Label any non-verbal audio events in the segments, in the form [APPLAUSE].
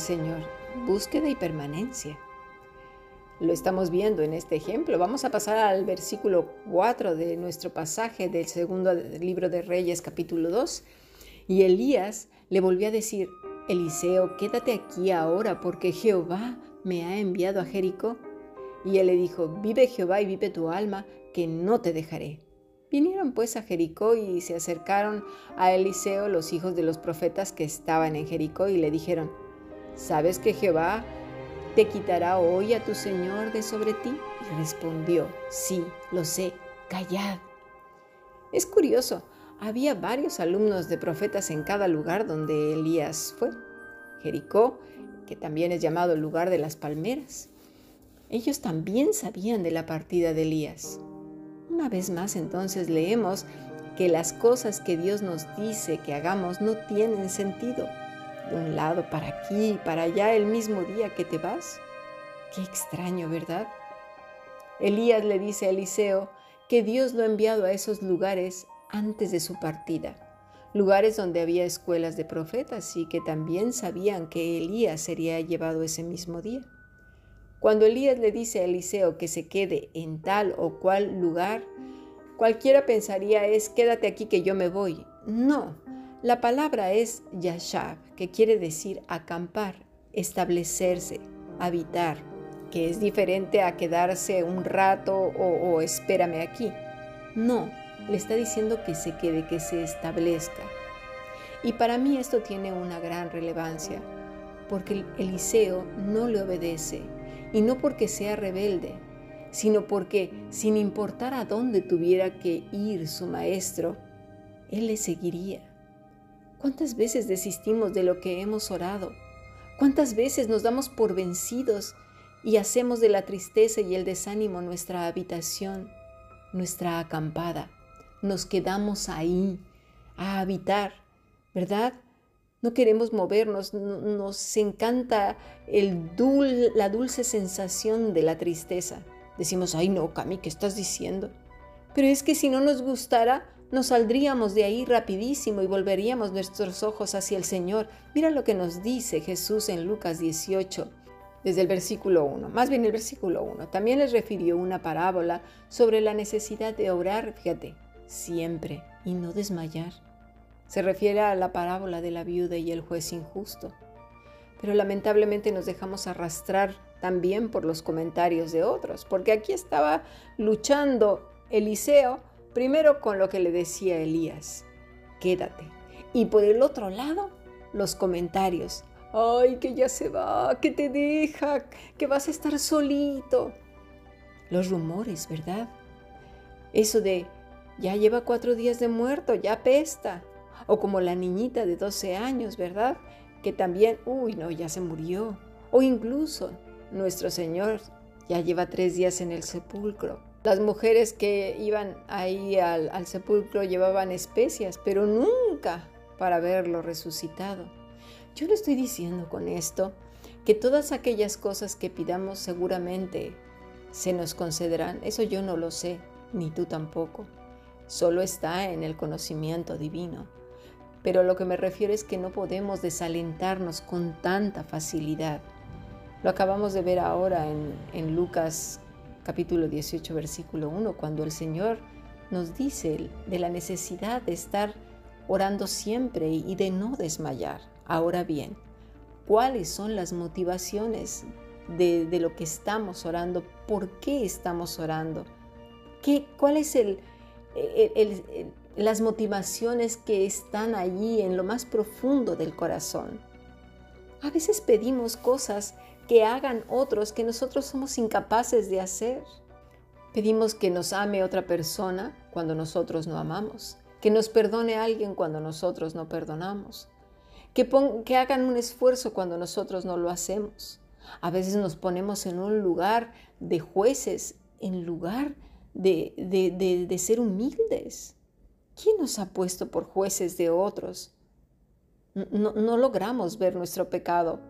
Señor, búsqueda y permanencia. Lo estamos viendo en este ejemplo. Vamos a pasar al versículo 4 de nuestro pasaje del segundo libro de Reyes capítulo 2. Y Elías le volvió a decir, Eliseo, quédate aquí ahora porque Jehová me ha enviado a Jericó. Y él le dijo, vive Jehová y vive tu alma, que no te dejaré. Vinieron pues a Jericó y se acercaron a Eliseo los hijos de los profetas que estaban en Jericó y le dijeron, ¿sabes que Jehová te quitará hoy a tu Señor de sobre ti? Y respondió, sí, lo sé, callad. Es curioso, había varios alumnos de profetas en cada lugar donde Elías fue. Jericó, que también es llamado el lugar de las palmeras. Ellos también sabían de la partida de Elías. Una vez más entonces leemos que las cosas que Dios nos dice que hagamos no tienen sentido. De un lado para aquí y para allá el mismo día que te vas. Qué extraño, ¿verdad? Elías le dice a Eliseo que Dios lo ha enviado a esos lugares antes de su partida, lugares donde había escuelas de profetas y que también sabían que Elías sería llevado ese mismo día. Cuando Elías le dice a Eliseo que se quede en tal o cual lugar, cualquiera pensaría es quédate aquí que yo me voy. No, la palabra es yashab, que quiere decir acampar, establecerse, habitar, que es diferente a quedarse un rato o, o espérame aquí. No, le está diciendo que se quede, que se establezca. Y para mí esto tiene una gran relevancia, porque Eliseo no le obedece, y no porque sea rebelde, sino porque sin importar a dónde tuviera que ir su maestro, él le seguiría. ¿Cuántas veces desistimos de lo que hemos orado? ¿Cuántas veces nos damos por vencidos y hacemos de la tristeza y el desánimo nuestra habitación, nuestra acampada? Nos quedamos ahí a habitar, ¿verdad? no queremos movernos, nos encanta el la dulce sensación de la tristeza. Decimos, ay no, Cami, ¿qué estás diciendo? Pero es que si no nos gustara, nos saldríamos de ahí rapidísimo y volveríamos nuestros ojos hacia el Señor. Mira lo que nos dice Jesús en Lucas 18, desde el versículo 1, más bien el versículo 1. También les refirió una parábola sobre la necesidad de orar, fíjate, siempre y no desmayar. Se refiere a la parábola de la viuda y el juez injusto. Pero lamentablemente nos dejamos arrastrar también por los comentarios de otros, porque aquí estaba luchando Eliseo primero con lo que le decía Elías, quédate. Y por el otro lado, los comentarios, ay, que ya se va, que te deja, que vas a estar solito. Los rumores, ¿verdad? Eso de, ya lleva cuatro días de muerto, ya pesta, o como la niñita de 12 años, ¿verdad? Que también, uy, no, ya se murió. O incluso nuestro Señor ya lleva tres días en el sepulcro. Las mujeres que iban ahí al, sepulcro llevaban especias, pero nunca para verlo resucitado. Yo le estoy diciendo con esto que todas aquellas cosas que pidamos seguramente se nos concederán. Eso yo no lo sé, ni tú tampoco. Solo está en el conocimiento divino pero lo que me refiero es que no podemos desalentarnos con tanta facilidad. Lo acabamos de ver ahora en, Lucas capítulo 18, versículo 1, cuando el Señor nos dice de la necesidad de estar orando siempre y de no desmayar. Ahora bien, ¿cuáles son las motivaciones de, lo que estamos orando? ¿Por qué estamos orando? ¿Qué, ¿Cuál es el las motivaciones que están allí en lo más profundo del corazón. A veces pedimos cosas que hagan otros que nosotros somos incapaces de hacer. Pedimos que nos ame otra persona cuando nosotros no amamos, que nos perdone alguien cuando nosotros no perdonamos, que, hagan un esfuerzo cuando nosotros no lo hacemos. A veces nos ponemos en un lugar de jueces en lugar de, de, de ser humildes. ¿Quién nos ha puesto por jueces de otros? No, logramos ver nuestro pecado.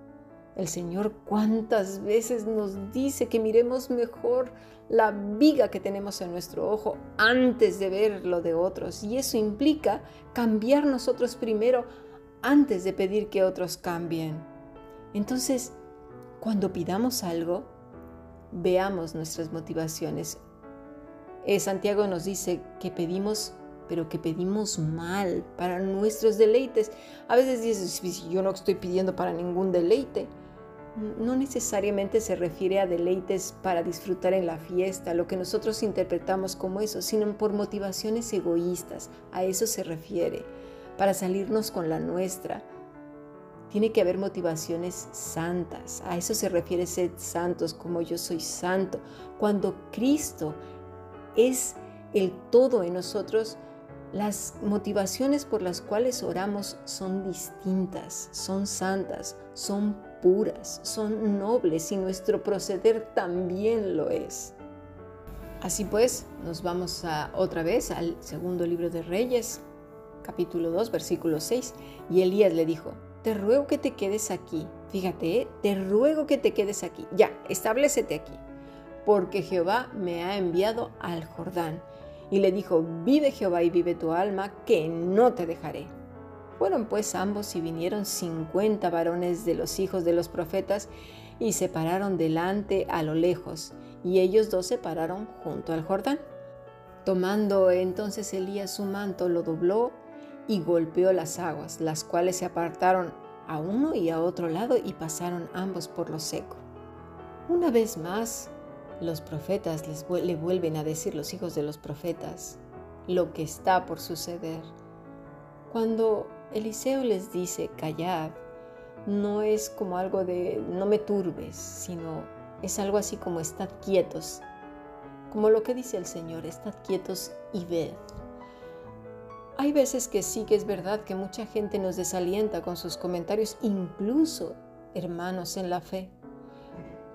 El Señor cuántas veces nos dice que miremos mejor la viga que tenemos en nuestro ojo antes de ver lo de otros. Y eso implica cambiar nosotros primero antes de pedir que otros cambien. Entonces, cuando pidamos algo, veamos nuestras motivaciones. Eh, Santiago nos dice que pedimos, pero que pedimos mal para nuestros deleites. A veces dices, yo no estoy pidiendo para ningún deleite. No necesariamente se refiere a deleites para disfrutar en la fiesta, lo que nosotros interpretamos como eso, sino por motivaciones egoístas. A eso se refiere, para salirnos con la nuestra, tiene que haber motivaciones santas. A eso se refiere ser santos como yo soy santo. Cuando Cristo es el todo en nosotros, las motivaciones por las cuales oramos son distintas, son santas, son son nobles y nuestro proceder también lo es. Así pues, nos vamos otra vez al segundo libro de Reyes, capítulo 2, versículo 6, y Elías le dijo, te ruego que te quedes aquí. Fíjate, ¿eh? te ruego que te quedes aquí. Ya, establecete aquí. Porque Jehová me ha enviado al Jordán. Y le dijo, vive Jehová y vive tu alma, que no te dejaré. Fueron pues ambos y vinieron cincuenta varones de los hijos de los profetas y se pararon delante a lo lejos, y ellos dos se pararon junto al Jordán. Tomando entonces Elías su manto, lo dobló y golpeó las aguas, las cuales se apartaron a uno y a otro lado y pasaron ambos por lo seco. Una vez más, los profetas les le vuelven a decir, los hijos de los profetas, lo que está por suceder. Cuando Eliseo les dice, callad, no es como algo de no me turbes, sino es algo así como estad quietos, como lo que dice el Señor, estad quietos y ved. Hay veces que sí que es verdad que mucha gente nos desalienta con sus comentarios, incluso hermanos en la fe.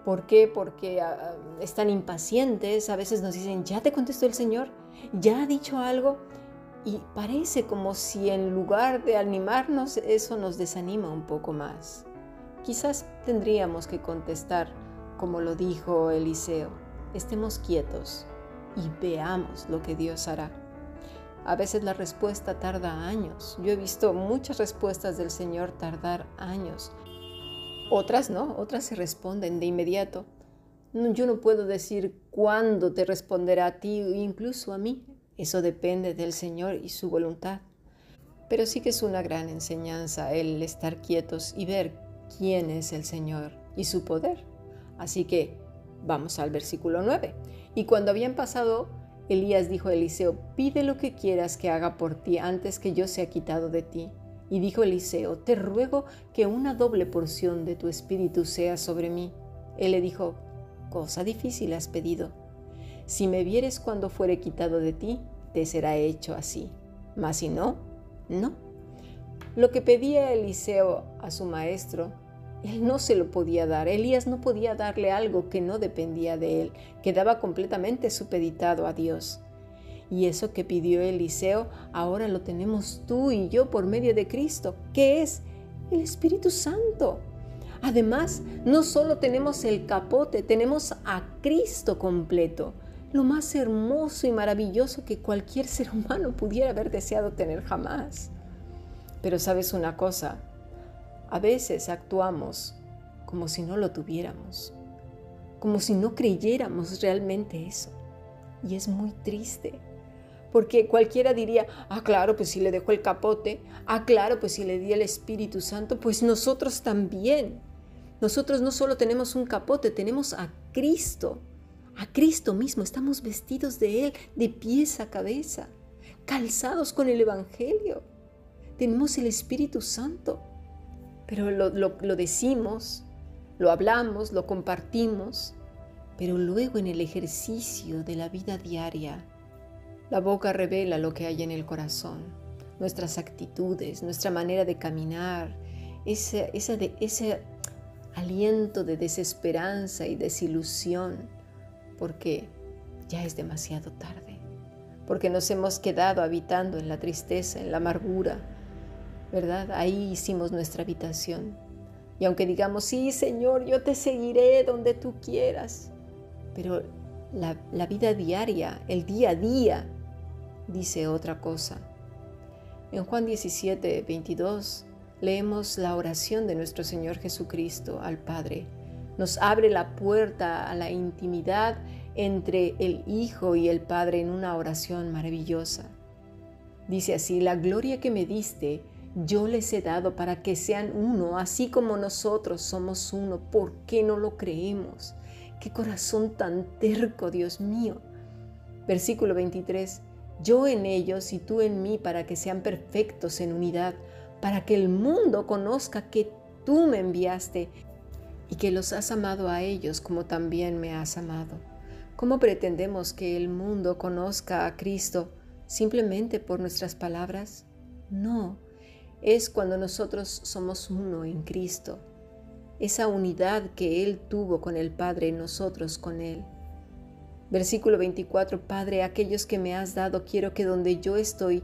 ¿Por qué? Porque ah, están impacientes, a veces nos dicen, ya te contestó el Señor, ya ha dicho algo, y parece como si en lugar de animarnos eso nos desanima un poco más. Quizás tendríamos que contestar como lo dijo Eliseo, estemos quietos y veamos lo que Dios hará. A veces la respuesta tarda años. Yo he visto muchas respuestas del Señor tardar años. Otras no, otras se responden de inmediato. Yo no puedo decir cuándo te responderá a ti o incluso a mí. Eso depende del Señor y su voluntad. Pero sí que es una gran enseñanza el estar quietos y ver quién es el Señor y su poder. Así que vamos al versículo 9. Y cuando habían pasado Elías dijo a Eliseo, pide lo que quieras que haga por ti antes que yo sea quitado de ti. Y dijo Eliseo, te ruego que una doble porción de tu espíritu sea sobre mí. Él le dijo, cosa difícil has pedido. Si me vieres cuando fuere quitado de ti, te será hecho así. Mas si no, no. Lo que pedía Eliseo a su maestro él no se lo podía dar. Elías no podía darle algo que no dependía de él. Quedaba completamente supeditado a Dios. Y eso que pidió Eliseo, ahora lo tenemos tú y yo por medio de Cristo, que es el Espíritu Santo. Además, no solo tenemos el capote, tenemos a Cristo completo, lo más hermoso y maravilloso que cualquier [LAUGHS] ser humano pudiera haber deseado tener jamás. Pero sabes una cosa, a veces actuamos como si no lo tuviéramos, como si no creyéramos realmente eso. Y es muy triste, porque cualquiera diría, ah, claro, pues si le dejó el capote, ah, claro, pues si le di el Espíritu Santo, pues nosotros también. Nosotros no solo tenemos un capote, tenemos a Cristo, a Cristo mismo, estamos vestidos de Él de pies a cabeza, calzados con el Evangelio. Tenemos el Espíritu Santo pero lo, decimos, lo hablamos, lo compartimos, pero luego en el ejercicio de la vida diaria, la boca revela lo que hay en el corazón, nuestras actitudes, nuestra manera de caminar, ese, ese, ese aliento de desesperanza y desilusión, porque ya es demasiado tarde, porque nos hemos quedado habitando en la tristeza, en la amargura, ¿verdad? Ahí hicimos nuestra habitación. Y aunque digamos, sí, Señor, yo te seguiré donde tú quieras, pero la, vida diaria, el día a día, dice otra cosa. En Juan 17, 22, leemos la oración de nuestro Señor Jesucristo al Padre. Nos abre la puerta a la intimidad entre el Hijo y el Padre en una oración maravillosa. Dice así, la gloria que me diste, yo les he dado para que sean uno, así como nosotros somos uno. ¿Por qué no lo creemos? Qué corazón tan terco, Dios mío. Versículo 23. Yo en ellos y tú en mí para que sean perfectos en unidad, para que el mundo conozca que tú me enviaste y que los has amado a ellos como también me has amado. ¿Cómo pretendemos que el mundo conozca a Cristo simplemente por nuestras palabras? No, es cuando nosotros somos uno en Cristo esa unidad que Él tuvo con el Padre, nosotros con Él. Versículo 24, Padre, aquellos que me has dado, quiero que donde yo estoy,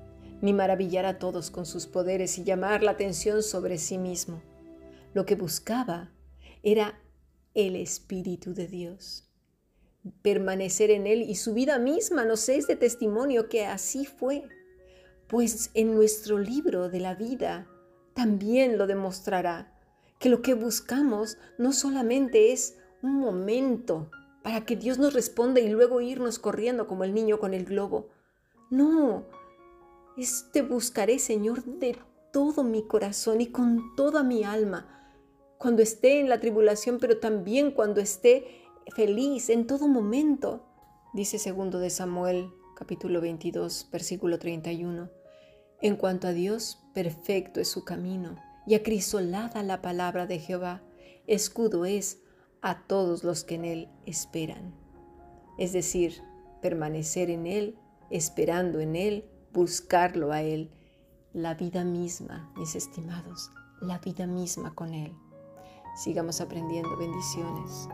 ni maravillar a todos con sus poderes y llamar la atención sobre sí mismo. Lo que buscaba era el Espíritu de Dios. Permanecer en Él y su vida misma nos es de testimonio que así fue, pues en nuestro libro de la vida también lo demostrará que lo que buscamos no solamente es un momento para que Dios nos responda y luego irnos corriendo como el niño con el globo. No, es te buscaré, Señor, de todo mi corazón y con toda mi alma, cuando esté en la tribulación, pero también cuando esté feliz en todo momento. Dice segundo de Samuel, capítulo 22, versículo 31. En cuanto a Dios, perfecto es su camino y acrisolada la palabra de Jehová, escudo es a todos los que en él esperan. Es decir, permanecer en él, esperando en él, buscarlo a él, la vida misma, mis estimados, la vida misma con él. Sigamos aprendiendo bendiciones.